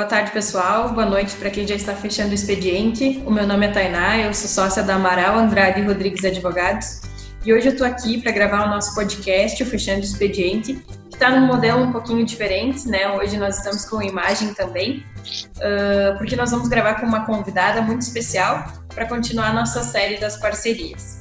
Boa tarde, pessoal. Boa noite para quem já está fechando o expediente. O meu nome é Tainá, eu sou sócia da Amaral Andrade Rodrigues Advogados. E hoje eu estou aqui para gravar o nosso podcast, o Fechando o Expediente, que está num modelo um pouquinho diferente, né? Hoje nós estamos com imagem também, uh, porque nós vamos gravar com uma convidada muito especial para continuar a nossa série das parcerias.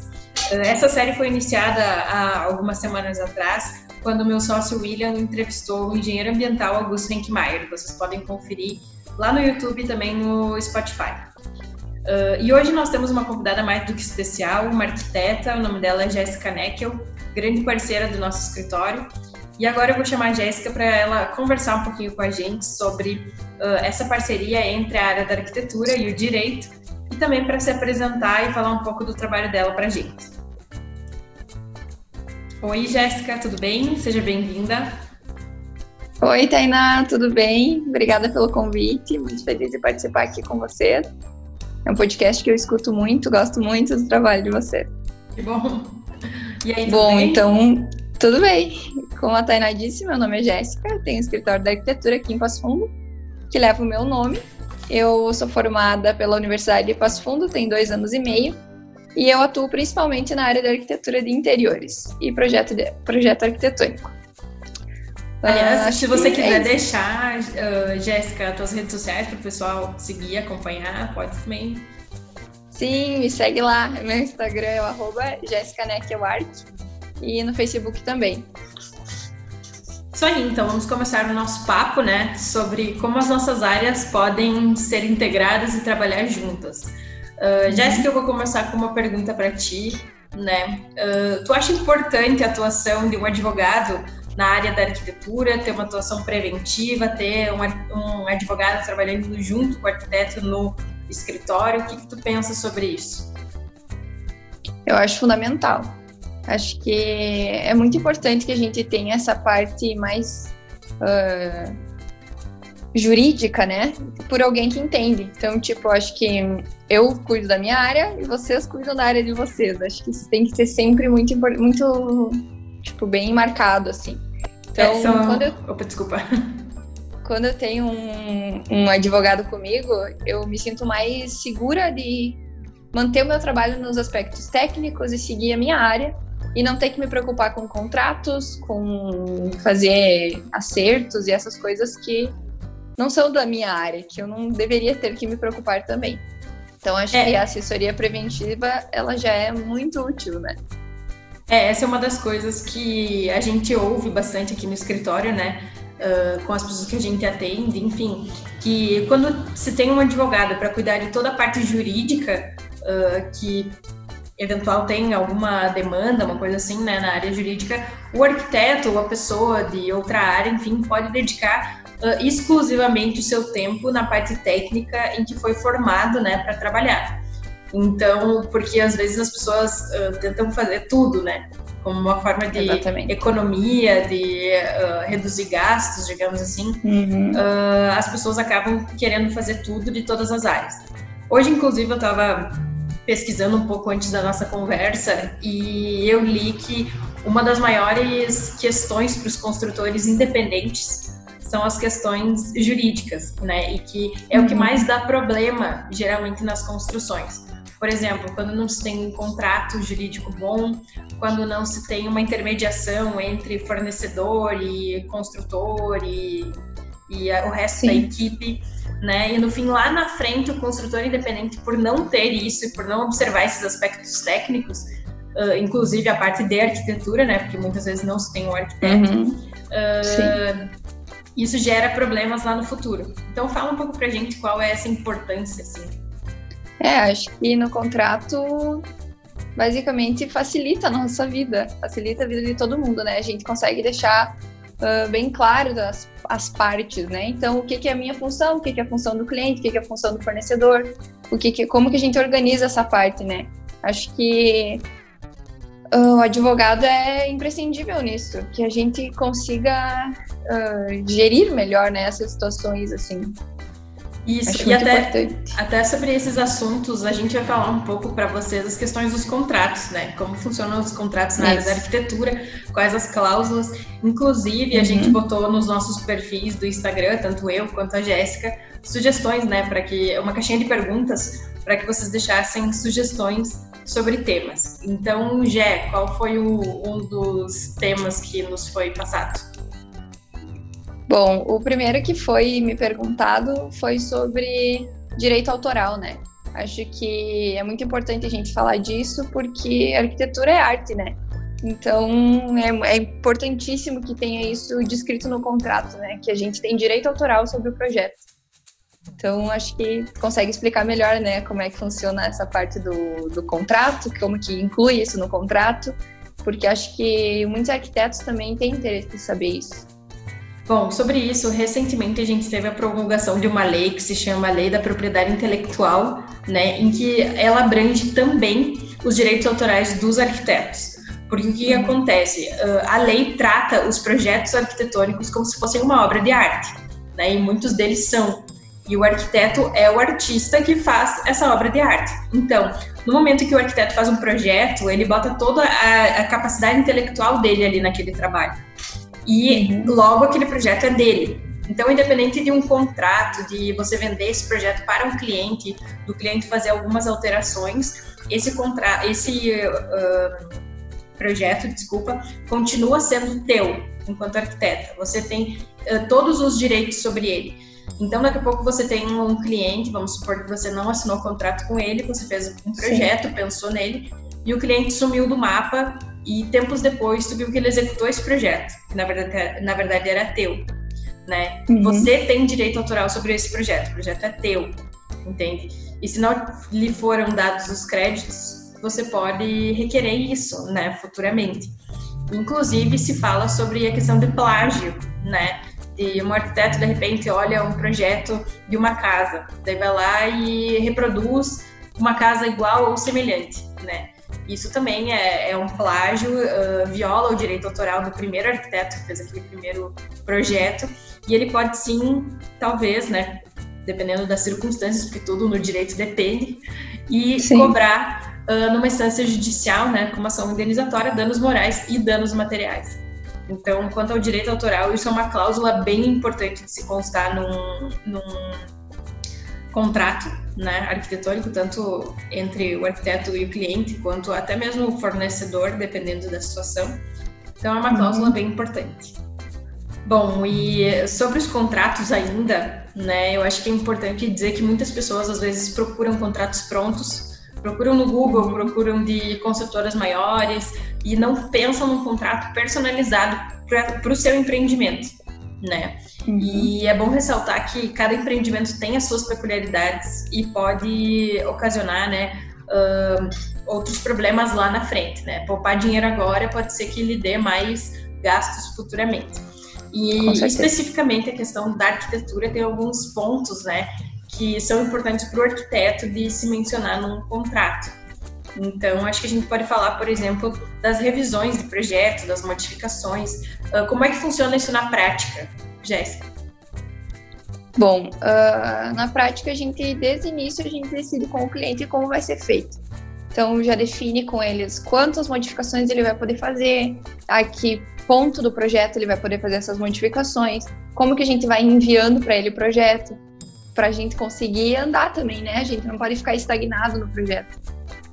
Essa série foi iniciada há algumas semanas atrás quando meu sócio William entrevistou o engenheiro ambiental Augusto Renkmeier. Vocês podem conferir lá no YouTube e também no Spotify. Uh, e hoje nós temos uma convidada mais do que especial, uma arquiteta, o nome dela é Jéssica Neckel, grande parceira do nosso escritório. E agora eu vou chamar a Jéssica para ela conversar um pouquinho com a gente sobre uh, essa parceria entre a área da arquitetura e o direito, e também para se apresentar e falar um pouco do trabalho dela para a gente. Oi, Jéssica, tudo bem? Seja bem-vinda. Oi, Tainá, tudo bem? Obrigada pelo convite, muito feliz de participar aqui com você. É um podcast que eu escuto muito, gosto muito do trabalho de você. Que bom. E aí, Bom, bem? então, tudo bem. Como a Tainá disse, meu nome é Jéssica, tenho um escritório de arquitetura aqui em Passo Fundo, que leva o meu nome. Eu sou formada pela Universidade de Passo Fundo, tem dois anos e meio, e eu atuo principalmente na área da arquitetura de interiores e projeto, de, projeto arquitetônico. Aliás, uh, se você quiser é deixar, uh, Jéssica, suas redes sociais para o pessoal seguir, acompanhar, pode também. Sim, me segue lá. Meu Instagram é o e no Facebook também. Isso aí, então vamos começar o nosso papo, né, sobre como as nossas áreas podem ser integradas e trabalhar juntas. Uh, Jéssica, eu vou começar com uma pergunta para ti, né? Uh, tu acha importante a atuação de um advogado na área da arquitetura, ter uma atuação preventiva, ter um, um advogado trabalhando junto com o arquiteto no escritório? O que, que tu pensa sobre isso? Eu acho fundamental. Acho que é muito importante que a gente tenha essa parte mais uh, jurídica, né? Por alguém que entende. Então, tipo, acho que eu cuido da minha área e vocês cuidam da área de vocês. Acho que isso tem que ser sempre muito, muito tipo, bem marcado, assim. Então, é, só... quando eu... Opa, desculpa. Quando eu tenho um, um advogado comigo, eu me sinto mais segura de manter o meu trabalho nos aspectos técnicos e seguir a minha área e não ter que me preocupar com contratos, com fazer acertos e essas coisas que não são da minha área, que eu não deveria ter que me preocupar também. Então acho é. que a assessoria preventiva ela já é muito útil, né? É, essa é uma das coisas que a gente ouve bastante aqui no escritório, né? Uh, com as pessoas que a gente atende, enfim, que quando se tem um advogado para cuidar de toda a parte jurídica, uh, que eventual tem alguma demanda, uma coisa assim, né, na área jurídica, o arquiteto ou a pessoa de outra área, enfim, pode dedicar uh, exclusivamente o seu tempo na parte técnica em que foi formado, né, para trabalhar. Então, porque às vezes as pessoas uh, tentam fazer tudo, né? Como uma forma de Exatamente. economia, de uh, reduzir gastos, digamos assim. Uhum. Uh, as pessoas acabam querendo fazer tudo de todas as áreas. Hoje, inclusive, eu estava pesquisando um pouco antes da nossa conversa e eu li que uma das maiores questões para os construtores independentes são as questões jurídicas, né? E que é o que uhum. mais dá problema geralmente nas construções. Por exemplo, quando não se tem um contrato jurídico bom, quando não se tem uma intermediação entre fornecedor e construtor e, e o resto Sim. da equipe, né? E no fim, lá na frente, o construtor independente, por não ter isso e por não observar esses aspectos técnicos, uh, inclusive a parte de arquitetura, né? Porque muitas vezes não se tem um arquiteto. Uhum. Uh, isso gera problemas lá no futuro. Então fala um pouco pra gente qual é essa importância, assim. É, acho que no contrato basicamente facilita a nossa vida, facilita a vida de todo mundo, né? A gente consegue deixar uh, bem claro das, as partes, né? Então, o que, que é a minha função, o que, que é a função do cliente, o que, que é a função do fornecedor, o que, que como que a gente organiza essa parte, né? Acho que o advogado é imprescindível nisso, que a gente consiga uh, gerir melhor né, essas situações assim. Isso, Acho e até, até sobre esses assuntos, a gente vai falar um pouco para vocês as questões dos contratos, né? Como funcionam os contratos na área da arquitetura, quais as cláusulas. Inclusive, a gente uhum. botou nos nossos perfis do Instagram, tanto eu quanto a Jéssica, sugestões, né? Para que. Uma caixinha de perguntas para que vocês deixassem sugestões sobre temas. Então, Jé, qual foi o, um dos temas que nos foi passado? Bom, o primeiro que foi me perguntado foi sobre direito autoral, né? Acho que é muito importante a gente falar disso porque arquitetura é arte, né? Então é, é, importantíssimo que tenha isso descrito no contrato, né? Que a gente tem direito autoral sobre o projeto. Então acho que consegue explicar melhor, né? Como é que funciona essa parte do, do contrato, como que inclui isso no contrato, porque acho que muitos arquitetos também têm interesse em saber isso. Bom, sobre isso, recentemente a gente teve a promulgação de uma lei que se chama Lei da Propriedade Intelectual, né, em que ela abrange também os direitos autorais dos arquitetos. Porque o que uhum. acontece? A lei trata os projetos arquitetônicos como se fossem uma obra de arte, né, e muitos deles são. E o arquiteto é o artista que faz essa obra de arte. Então, no momento que o arquiteto faz um projeto, ele bota toda a, a capacidade intelectual dele ali naquele trabalho e uhum. logo aquele projeto é dele. Então, independente de um contrato, de você vender esse projeto para um cliente, do cliente fazer algumas alterações, esse contrato, esse uh, projeto, desculpa, continua sendo teu enquanto arquiteta. Você tem uh, todos os direitos sobre ele. Então, daqui a pouco você tem um cliente, vamos supor que você não assinou contrato com ele, você fez um projeto, Sim. pensou nele, e o cliente sumiu do mapa e tempos depois tu viu que ele executou esse projeto, que na verdade, na verdade era teu, né? Uhum. Você tem direito autoral sobre esse projeto, o projeto é teu, entende? E se não lhe foram dados os créditos, você pode requerer isso, né, futuramente. Inclusive se fala sobre a questão de plágio, né? De um arquiteto de repente olha um projeto de uma casa, daí vai lá e reproduz uma casa igual ou semelhante, né? Isso também é, é um plágio, uh, viola o direito autoral do primeiro arquiteto que fez aquele primeiro projeto, e ele pode sim, talvez, né, dependendo das circunstâncias, porque tudo no direito depende, e sim. cobrar uh, numa instância judicial, né, como ação indenizatória, danos morais e danos materiais. Então, quanto ao direito autoral, isso é uma cláusula bem importante de se constar num, num contrato né, arquitetônico, tanto entre o arquiteto e o cliente, quanto até mesmo o fornecedor, dependendo da situação. Então, é uma cláusula uhum. bem importante. Bom, e sobre os contratos ainda, né, eu acho que é importante dizer que muitas pessoas às vezes procuram contratos prontos, procuram no Google, uhum. procuram de consultoras maiores e não pensam num contrato personalizado para o seu empreendimento, né? Uhum. E é bom ressaltar que cada empreendimento tem as suas peculiaridades e pode ocasionar, né, uh, outros problemas lá na frente, né? Poupar dinheiro agora pode ser que lhe dê mais gastos futuramente. E especificamente a questão da arquitetura tem alguns pontos, né, que são importantes para o arquiteto de se mencionar num contrato. Então, acho que a gente pode falar, por exemplo, das revisões de projeto, das modificações. Uh, como é que funciona isso na prática? Jéssica? Bom, uh, na prática, a gente, desde o início, a gente decide com o cliente como vai ser feito. Então, já define com eles quantas modificações ele vai poder fazer, a que ponto do projeto ele vai poder fazer essas modificações, como que a gente vai enviando para ele o projeto, para a gente conseguir andar também, né? A gente não pode ficar estagnado no projeto.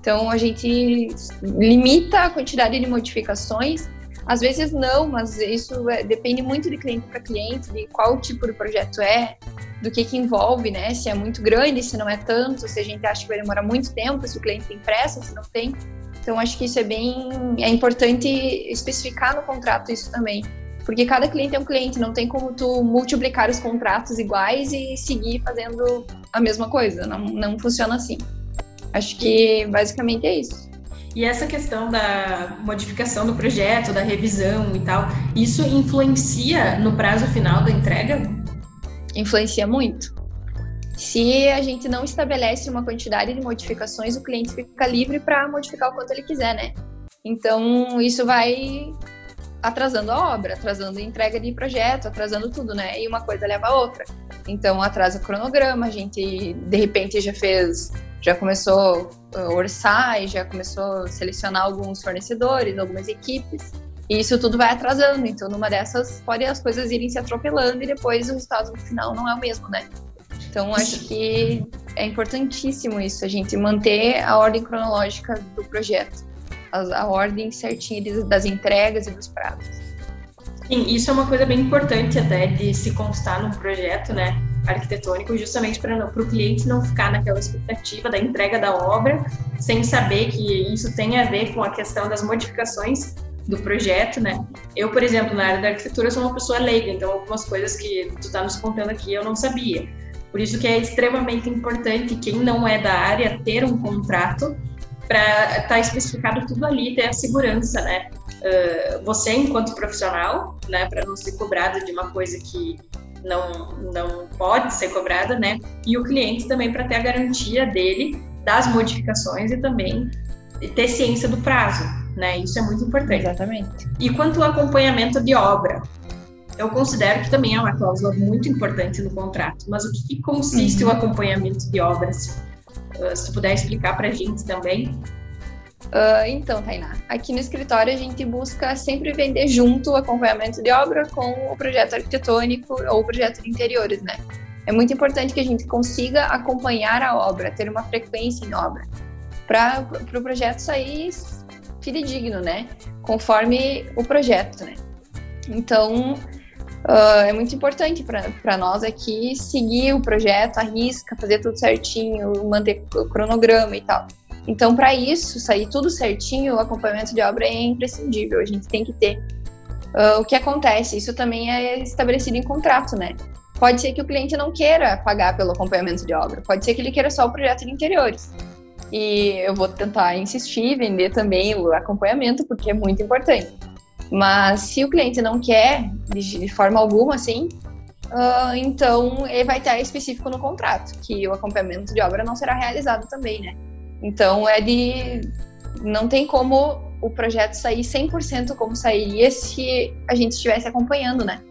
Então, a gente limita a quantidade de modificações às vezes não, mas isso é, depende muito de cliente para cliente, de qual tipo de projeto é, do que que envolve, né? Se é muito grande, se não é tanto, se a gente acha que vai demorar muito tempo, se o cliente tem pressa, se não tem. Então acho que isso é bem é importante especificar no contrato isso também, porque cada cliente é um cliente, não tem como tu multiplicar os contratos iguais e seguir fazendo a mesma coisa, não, não funciona assim. Acho que basicamente é isso. E essa questão da modificação do projeto, da revisão e tal, isso influencia no prazo final da entrega? Influencia muito. Se a gente não estabelece uma quantidade de modificações, o cliente fica livre para modificar o quanto ele quiser, né? Então, isso vai atrasando a obra, atrasando a entrega de projeto, atrasando tudo, né? E uma coisa leva a outra. Então, atrasa o cronograma, a gente de repente já fez, já começou a orçar e já começou a selecionar alguns fornecedores, algumas equipes. E isso tudo vai atrasando. Então, numa dessas, pode as coisas irem se atropelando e depois o resultado final não é o mesmo, né? Então, acho que é importantíssimo isso, a gente manter a ordem cronológica do projeto a, a ordem certinha das entregas e dos prazos. Sim, isso é uma coisa bem importante até de se constar num projeto, né, arquitetônico, justamente para o cliente não ficar naquela expectativa da entrega da obra, sem saber que isso tem a ver com a questão das modificações do projeto, né? Eu, por exemplo, na área da arquitetura sou uma pessoa leiga, então algumas coisas que tu está nos contando aqui eu não sabia. Por isso que é extremamente importante quem não é da área ter um contrato para estar tá especificado tudo ali, ter a segurança, né? Uh, você enquanto profissional, né, para não ser cobrado de uma coisa que não não pode ser cobrada, né? E o cliente também para ter a garantia dele das modificações e também ter ciência do prazo, né? Isso é muito importante. Exatamente. E quanto ao acompanhamento de obra, eu considero que também é uma cláusula muito importante no contrato. Mas o que consiste uhum. o acompanhamento de obras? Uh, se tu puder explicar para a gente também. Uh, então, Tainá, aqui no escritório a gente busca sempre vender junto o acompanhamento de obra com o projeto arquitetônico ou o projeto de interiores, né? É muito importante que a gente consiga acompanhar a obra, ter uma frequência em obra, para o pro projeto sair fidedigno, né? Conforme o projeto, né? Então, Uh, é muito importante para nós aqui seguir o projeto, a risca, fazer tudo certinho, manter o cronograma e tal. Então, para isso, sair tudo certinho, o acompanhamento de obra é imprescindível, a gente tem que ter. Uh, o que acontece? Isso também é estabelecido em contrato, né? Pode ser que o cliente não queira pagar pelo acompanhamento de obra, pode ser que ele queira só o projeto de interiores. E eu vou tentar insistir, vender também o acompanhamento, porque é muito importante. Mas se o cliente não quer, de, de forma alguma, assim, uh, então ele vai estar específico no contrato, que o acompanhamento de obra não será realizado também, né? Então é de. Não tem como o projeto sair 100% como sairia se a gente estivesse acompanhando, né?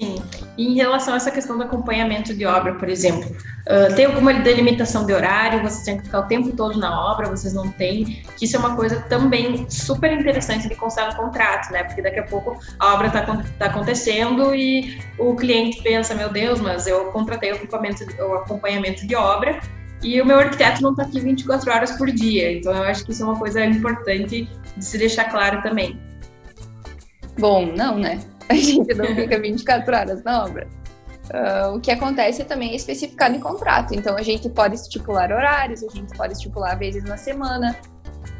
Sim. Em relação a essa questão do acompanhamento de obra, por exemplo, uh, tem alguma delimitação de horário? Vocês têm que ficar o tempo todo na obra? Vocês não têm? Que isso é uma coisa também super interessante de constar no contrato, né? Porque daqui a pouco a obra está tá acontecendo e o cliente pensa, meu Deus, mas eu contratei o acompanhamento, o acompanhamento de obra e o meu arquiteto não está aqui 24 horas por dia. Então eu acho que isso é uma coisa importante de se deixar claro também. Bom, não, né? A gente não fica 24 horas na obra. Uh, o que acontece também é especificado em contrato. Então, a gente pode estipular horários, a gente pode estipular vezes na semana.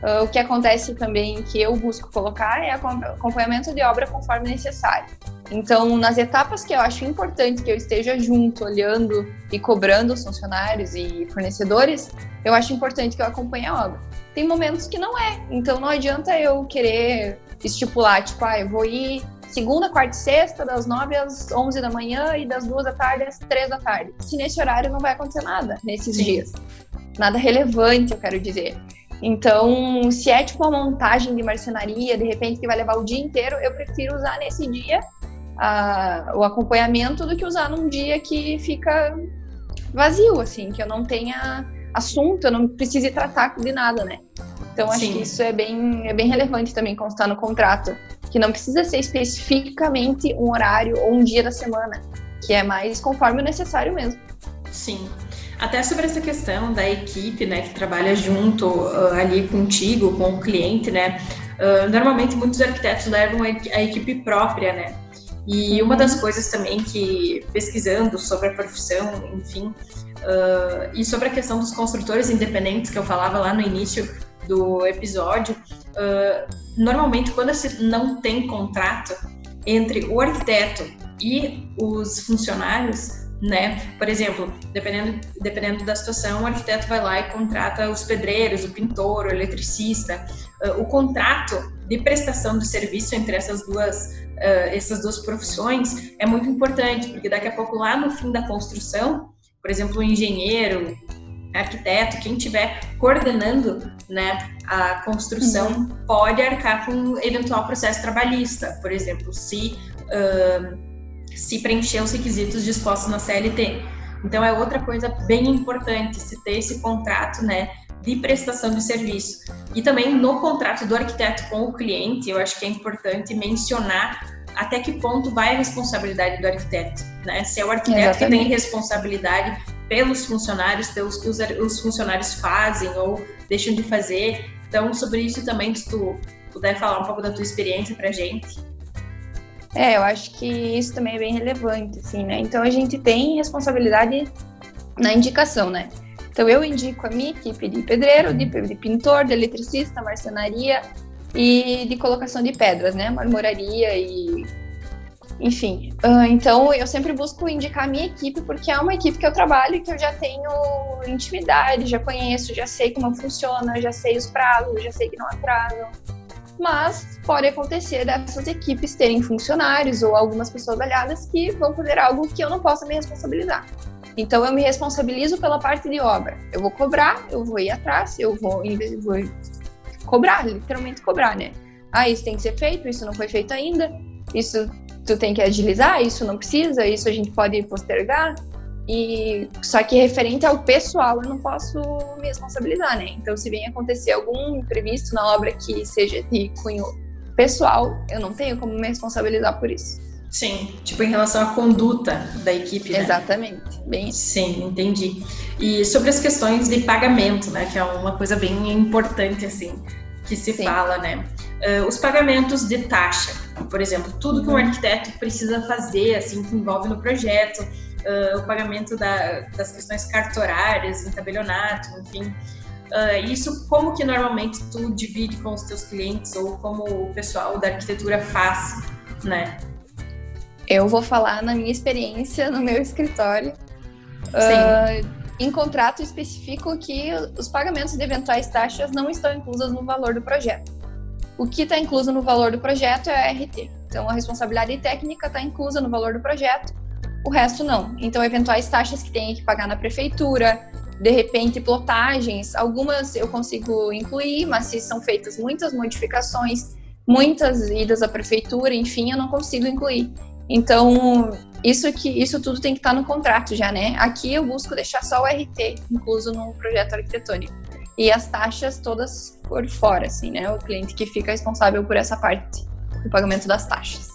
Uh, o que acontece também que eu busco colocar é acompanhamento de obra conforme necessário. Então, nas etapas que eu acho importante que eu esteja junto, olhando e cobrando os funcionários e fornecedores, eu acho importante que eu acompanhe a obra. Tem momentos que não é, então não adianta eu querer estipular, tipo, ah, eu vou ir segunda, quarta e sexta, das 9 às 11 da manhã e das 2 da tarde às 3 da tarde. Se nesse horário não vai acontecer nada nesses Sim. dias. Nada relevante, eu quero dizer. Então, se é tipo uma montagem de marcenaria, de repente que vai levar o dia inteiro, eu prefiro usar nesse dia a, o acompanhamento do que usar num dia que fica vazio, assim, que eu não tenha assunto, eu não precise tratar de nada, né? Então, acho Sim. que isso é bem, é bem relevante também constar no contrato que não precisa ser especificamente um horário ou um dia da semana, que é mais conforme o necessário mesmo. Sim. Até sobre essa questão da equipe, né, que trabalha junto uh, ali contigo, com o cliente, né? Uh, normalmente muitos arquitetos levam a, equipe própria, né? E uma das coisas também que, pesquisando sobre a profissão, enfim, uh, e sobre a questão dos construtores independentes que eu falava lá no início do episódio, uh, normalmente quando não tem contrato entre o arquiteto e os funcionários, né? Por exemplo, dependendo, dependendo da situação, o arquiteto vai lá e contrata os pedreiros, o pintor, o eletricista. Uh, o contrato de prestação de serviço entre essas duas, uh, essas duas profissões é muito importante, porque daqui a pouco, lá no fim da construção, por exemplo, o engenheiro, arquiteto, quem estiver coordenando né, a construção, uhum. pode arcar com um eventual processo trabalhista, por exemplo, se. Uh, se preencher os requisitos dispostos na CLT. Então é outra coisa bem importante se ter esse contrato, né, de prestação de serviço. E também no contrato do arquiteto com o cliente, eu acho que é importante mencionar até que ponto vai a responsabilidade do arquiteto, né? Se é o arquiteto Exatamente. que tem responsabilidade pelos funcionários, pelos que os, os funcionários fazem ou deixam de fazer. Então, sobre isso também, se tu puder falar um pouco da tua experiência para gente. É, eu acho que isso também é bem relevante, assim, né? Então a gente tem responsabilidade na indicação, né? Então eu indico a minha equipe de pedreiro, de, de pintor, de eletricista, marcenaria e de colocação de pedras, né? Marmoraria e enfim. Uh, então eu sempre busco indicar a minha equipe porque é uma equipe que eu trabalho e que eu já tenho intimidade, já conheço, já sei como funciona, já sei os prazos, já sei que não atrasam mas pode acontecer dessas equipes terem funcionários ou algumas pessoas aliadas que vão fazer algo que eu não possa me responsabilizar. Então eu me responsabilizo pela parte de obra. Eu vou cobrar, eu vou ir atrás, eu vou, vou cobrar, literalmente cobrar, né? Ah, isso tem que ser feito, isso não foi feito ainda, isso tu tem que agilizar, isso não precisa, isso a gente pode postergar. E só que referente ao pessoal, eu não posso me responsabilizar, né? Então, se vem acontecer algum imprevisto na obra que seja de cunho pessoal, eu não tenho como me responsabilizar por isso. Sim, tipo em relação à conduta da equipe, né? Exatamente, bem Sim, entendi. E sobre as questões de pagamento, né, que é uma coisa bem importante assim que se Sim. fala, né? Uh, os pagamentos de taxa, por exemplo, tudo que um uhum. arquiteto precisa fazer, assim, que envolve no projeto, uh, o pagamento da, das questões cartorárias, tabelionato, enfim. Uh, isso como que normalmente tu divide com os teus clientes ou como o pessoal da arquitetura faz, né? Eu vou falar na minha experiência no meu escritório. Uh, em contrato especifico que os pagamentos de eventuais taxas não estão inclusos no valor do projeto. O que está incluso no valor do projeto é a RT. Então, a responsabilidade técnica está inclusa no valor do projeto o resto não. Então, eventuais taxas que tem que pagar na prefeitura, de repente, plotagens, algumas eu consigo incluir, mas se são feitas muitas modificações, muitas idas à prefeitura, enfim, eu não consigo incluir. Então, isso que isso tudo tem que estar no contrato já, né? Aqui eu busco deixar só o RT incluso no projeto arquitetônico. E as taxas todas por fora, assim, né? O cliente que fica responsável por essa parte do pagamento das taxas.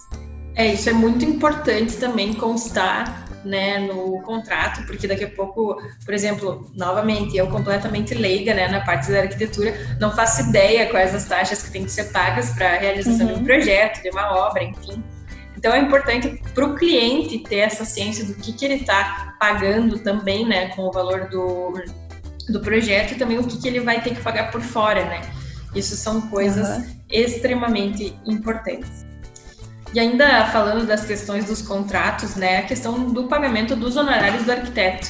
É, isso é muito importante também constar né, no contrato, porque daqui a pouco, por exemplo, novamente, eu completamente leiga né, na parte da arquitetura, não faço ideia quais as taxas que têm que ser pagas para a realização uhum. de um projeto, de uma obra, enfim. Então é importante para o cliente ter essa ciência do que, que ele está pagando também, né, com o valor do, do projeto e também o que, que ele vai ter que pagar por fora, né? Isso são coisas uhum. extremamente importantes. E ainda falando das questões dos contratos, né, a questão do pagamento dos honorários do arquiteto.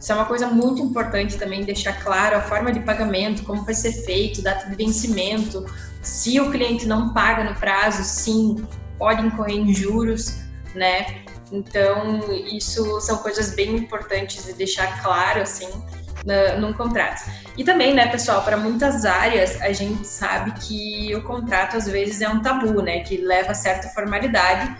Isso é uma coisa muito importante também deixar claro a forma de pagamento, como vai ser feito, data de vencimento. Se o cliente não paga no prazo, sim, pode incorrer em juros, né? Então, isso são coisas bem importantes de deixar claro, assim, no, num contrato. E também, né, pessoal, para muitas áreas a gente sabe que o contrato às vezes é um tabu, né, que leva certa formalidade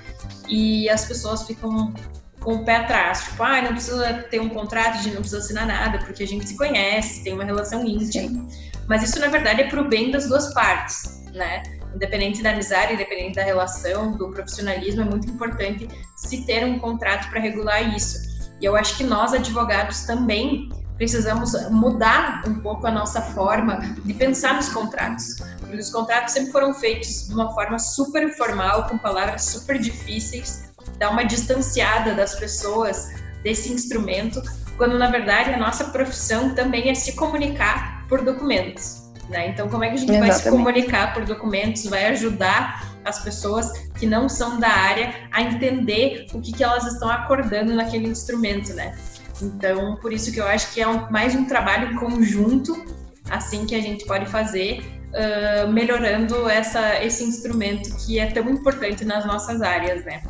e as pessoas ficam com o pé atrás, tipo, ah, não precisa ter um contrato, a gente não precisa assinar nada, porque a gente se conhece, tem uma relação íntima. Mas isso, na verdade, é para o bem das duas partes, né? Independente da amizade, independente da relação, do profissionalismo, é muito importante se ter um contrato para regular isso. E eu acho que nós, advogados, também precisamos mudar um pouco a nossa forma de pensar nos contratos. Porque os contratos sempre foram feitos de uma forma super formal, com palavras super difíceis, dar uma distanciada das pessoas desse instrumento, quando na verdade a nossa profissão também é se comunicar por documentos. Né? Então, como é que a gente Exatamente. vai se comunicar por documentos, vai ajudar as pessoas que não são da área a entender o que, que elas estão acordando naquele instrumento, né? Então, por isso que eu acho que é um, mais um trabalho conjunto, assim que a gente pode fazer, uh, melhorando essa, esse instrumento que é tão importante nas nossas áreas, né?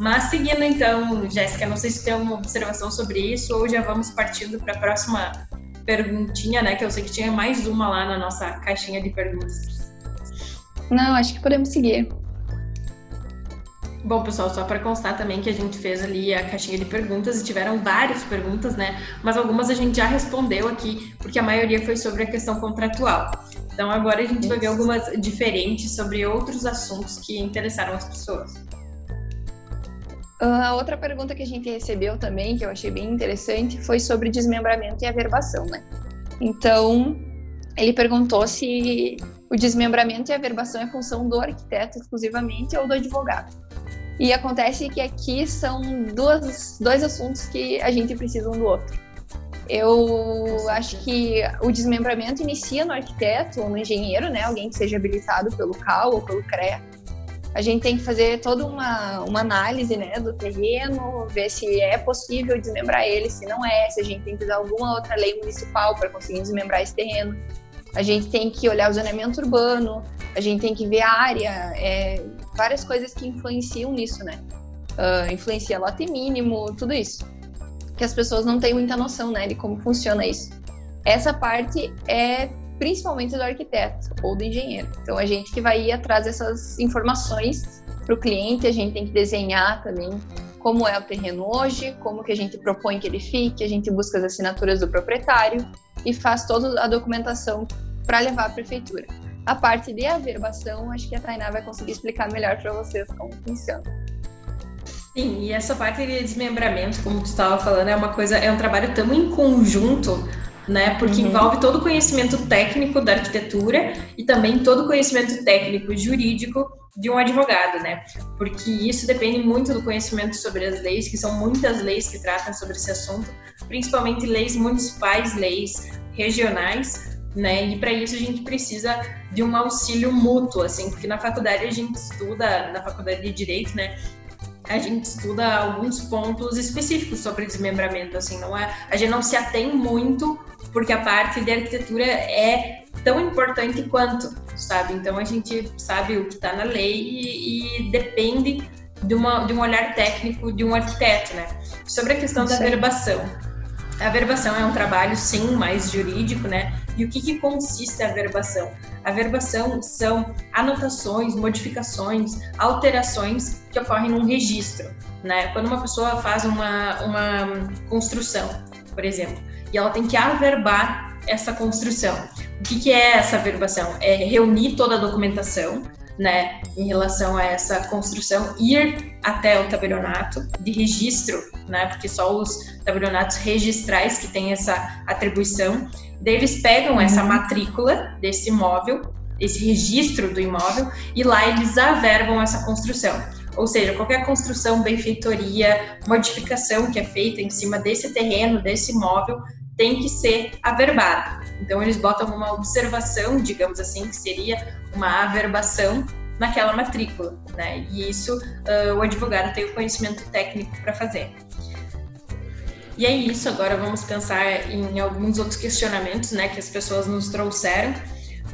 Mas seguindo então, Jéssica, não sei se tem alguma observação sobre isso ou já vamos partindo para a próxima perguntinha, né? Que eu sei que tinha mais uma lá na nossa caixinha de perguntas. Não, acho que podemos seguir. Bom, pessoal, só para constar também que a gente fez ali a caixinha de perguntas e tiveram várias perguntas, né? Mas algumas a gente já respondeu aqui, porque a maioria foi sobre a questão contratual. Então agora a gente vai ver algumas diferentes sobre outros assuntos que interessaram as pessoas. A outra pergunta que a gente recebeu também, que eu achei bem interessante, foi sobre desmembramento e averbação, né? Então, ele perguntou se o desmembramento e averbação é função do arquiteto exclusivamente ou do advogado. E acontece que aqui são duas, dois assuntos que a gente precisa um do outro. Eu acho que o desmembramento inicia no arquiteto ou no engenheiro, né? Alguém que seja habilitado pelo CAL ou pelo CREA a gente tem que fazer toda uma, uma análise né, do terreno, ver se é possível desmembrar ele, se não é, se a gente tem que usar alguma outra lei municipal para conseguir desmembrar esse terreno. A gente tem que olhar o zoneamento urbano, a gente tem que ver a área, é, várias coisas que influenciam nisso, né? Uh, influencia lote mínimo, tudo isso. Que as pessoas não têm muita noção, né, de como funciona isso. Essa parte é principalmente do arquiteto ou do engenheiro. Então a gente que vai ir atrás dessas informações para o cliente, a gente tem que desenhar também como é o terreno hoje, como que a gente propõe que ele fique, a gente busca as assinaturas do proprietário e faz toda a documentação para levar à prefeitura. A parte de averbação, acho que a Tainá vai conseguir explicar melhor para vocês como funciona. Sim, e essa parte de desmembramento, como tu estava falando, é uma coisa, é um trabalho tão em conjunto né? Porque uhum. envolve todo o conhecimento técnico da arquitetura e também todo o conhecimento técnico jurídico de um advogado, né? Porque isso depende muito do conhecimento sobre as leis, que são muitas leis que tratam sobre esse assunto, principalmente leis municipais, leis regionais, né? E para isso a gente precisa de um auxílio mútuo, assim, porque na faculdade a gente estuda, na faculdade de direito, né? A gente estuda alguns pontos específicos sobre desmembramento, assim, não é, a gente não se atém muito porque a parte de arquitetura é tão importante quanto, sabe? Então a gente sabe o que está na lei e, e, depende de, uma, de um olhar técnico de um arquiteto, né? Sobre a questão da verbação. A verbação é um trabalho, sim, mais jurídico, né? E o que, que consiste a verbação? A verbação são anotações, modificações, alterações que ocorrem num registro, né? Quando uma pessoa faz uma, uma construção, por exemplo, e ela tem que averbar essa construção. O que, que é essa averbação? É reunir toda a documentação, né, em relação a essa construção, ir até o tabelionato de registro, né, porque só os tabelionatos registrais que têm essa atribuição, daí eles pegam essa uhum. matrícula desse imóvel, esse registro do imóvel, e lá eles averbam essa construção. Ou seja, qualquer construção, benfeitoria, modificação que é feita em cima desse terreno, desse imóvel, tem que ser averbado. Então, eles botam uma observação, digamos assim, que seria uma averbação naquela matrícula, né? E isso uh, o advogado tem o conhecimento técnico para fazer. E é isso, agora vamos pensar em alguns outros questionamentos, né, que as pessoas nos trouxeram.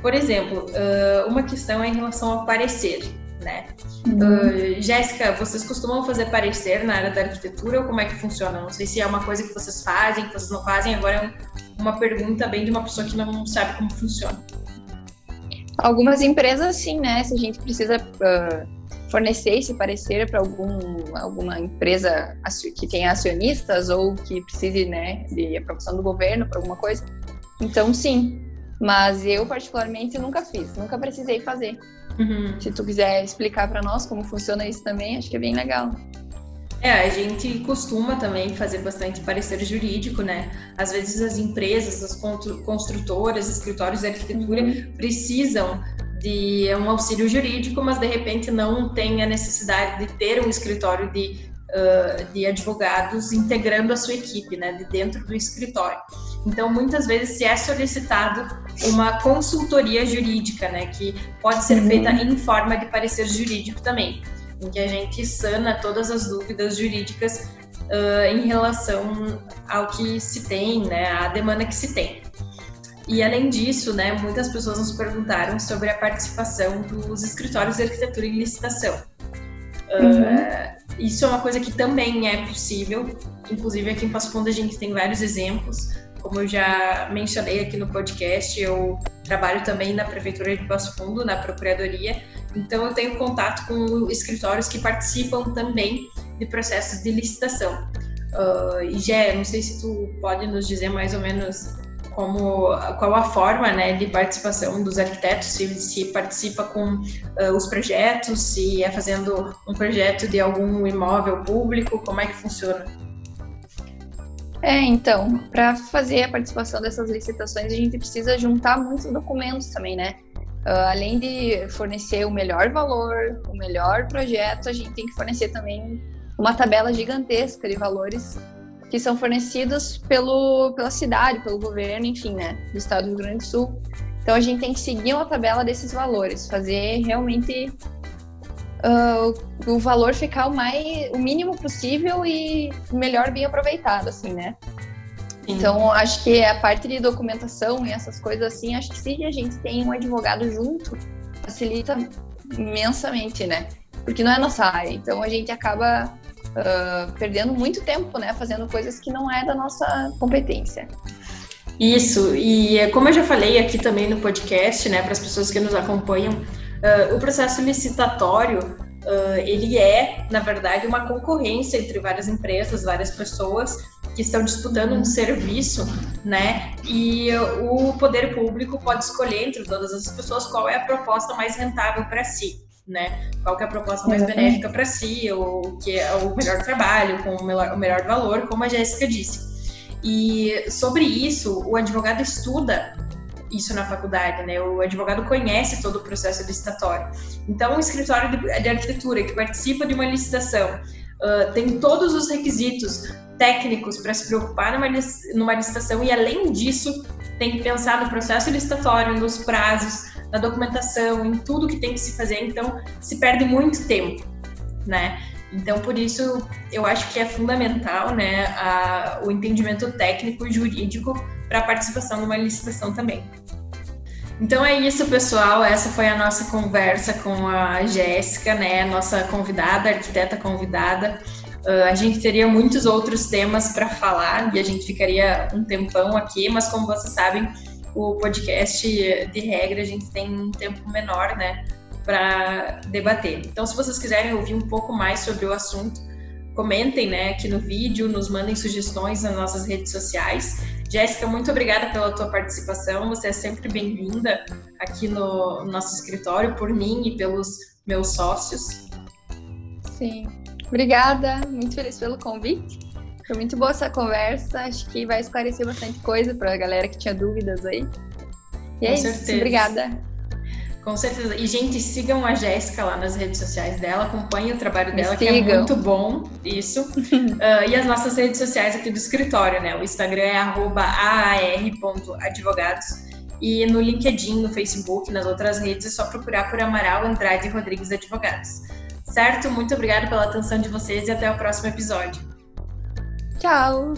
Por exemplo, uh, uma questão é em relação ao parecer né? Uh, Jéssica, vocês costumam fazer parecer na área da arquitetura ou como é que funciona? Não sei se é uma coisa que vocês fazem, que vocês não fazem. Agora é uma pergunta bem de uma pessoa que não sabe como funciona. Algumas empresas, sim, né? Se a gente precisa uh, fornecer esse parecer para algum, alguma empresa que tenha acionistas ou que precise, né, de aprovação do governo para alguma coisa, então sim. Mas eu, particularmente, nunca fiz, nunca precisei fazer. Uhum. Se tu quiser explicar para nós como funciona isso também, acho que é bem legal. É, a gente costuma também fazer bastante parecer jurídico, né? Às vezes as empresas, as construtoras, escritórios de arquitetura uhum. precisam de um auxílio jurídico, mas de repente não tem a necessidade de ter um escritório de, uh, de advogados integrando a sua equipe, né? De dentro do escritório. Então, muitas vezes se é solicitado uma consultoria jurídica, né, que pode ser uhum. feita em forma de parecer jurídico também, em que a gente sana todas as dúvidas jurídicas uh, em relação ao que se tem, né, à demanda que se tem. E além disso, né, muitas pessoas nos perguntaram sobre a participação dos escritórios de arquitetura em licitação. Uhum. Uh, isso é uma coisa que também é possível, inclusive aqui em Passo Fundo a gente tem vários exemplos. Como eu já mencionei aqui no podcast, eu trabalho também na Prefeitura de Passo Fundo, na Procuradoria, então eu tenho contato com escritórios que participam também de processos de licitação. Uh, e Gé, não sei se tu pode nos dizer mais ou menos como qual a forma né, de participação dos arquitetos, se, se participa com uh, os projetos, se é fazendo um projeto de algum imóvel público, como é que funciona? É, então, para fazer a participação dessas licitações, a gente precisa juntar muitos documentos também, né? Uh, além de fornecer o melhor valor, o melhor projeto, a gente tem que fornecer também uma tabela gigantesca de valores que são fornecidos pelo, pela cidade, pelo governo, enfim, né, do estado do Rio Grande do Sul. Então a gente tem que seguir uma tabela desses valores, fazer realmente uh, o valor ficar o mais o mínimo possível e melhor bem aproveitado, assim, né? Sim. Então acho que a parte de documentação e essas coisas assim, acho que se a gente tem um advogado junto, facilita imensamente, né? Porque não é nossa área, então a gente acaba uh, perdendo muito tempo, né, fazendo coisas que não é da nossa competência. Isso, e é como eu já falei aqui também no podcast, né, para as pessoas que nos acompanham, uh, o processo licitatório, uh, ele é, na verdade, uma concorrência entre várias empresas, várias pessoas que estão disputando um serviço, né, e o poder público pode escolher entre todas as pessoas qual é a proposta mais rentável para si né? Qual que é a proposta mais Exatamente. benéfica para si, ou que é o melhor trabalho, com o melhor, o melhor valor, como a Jéssica disse. E sobre isso, o advogado estuda isso na faculdade, né? O advogado conhece todo o processo licitatório. Então, o escritório de, arquitetura que participa de uma licitação uh, tem todos os requisitos técnicos para se preocupar numa, numa licitação e, além disso, tem que pensar no processo licitatório, nos prazos, na documentação, em tudo que tem que se fazer, então se perde muito tempo, né? Então, por isso, eu acho que é fundamental né, a, o entendimento técnico e jurídico para a participação numa licitação também. Então é isso, pessoal. Essa foi a nossa conversa com a Jéssica, né, nossa convidada, arquiteta convidada. Uh, a gente teria muitos outros temas para falar e a gente ficaria um tempão aqui, mas como vocês sabem, o podcast, de regra, a gente tem um tempo menor, né, para debater. Então, se vocês quiserem ouvir um pouco mais sobre o assunto, comentem, né, aqui no vídeo, nos mandem sugestões nas nossas redes sociais. Jéssica, muito obrigada pela tua participação. Você é sempre bem-vinda aqui no nosso escritório, por mim e pelos meus sócios. Sim, obrigada. Muito feliz pelo convite. Foi muito boa essa conversa. Acho que vai esclarecer bastante coisa para a galera que tinha dúvidas aí. E é Com isso. Certeza. Obrigada. Com certeza. E, gente, sigam a Jéssica lá nas redes sociais dela, acompanhem o trabalho dela, que é muito bom. Isso. uh, e as nossas redes sociais aqui do escritório, né? O Instagram é aar.advogados. E no LinkedIn, no Facebook, nas outras redes, é só procurar por Amaral Andrade Rodrigues Advogados. Certo? Muito obrigada pela atenção de vocês e até o próximo episódio. Tchau!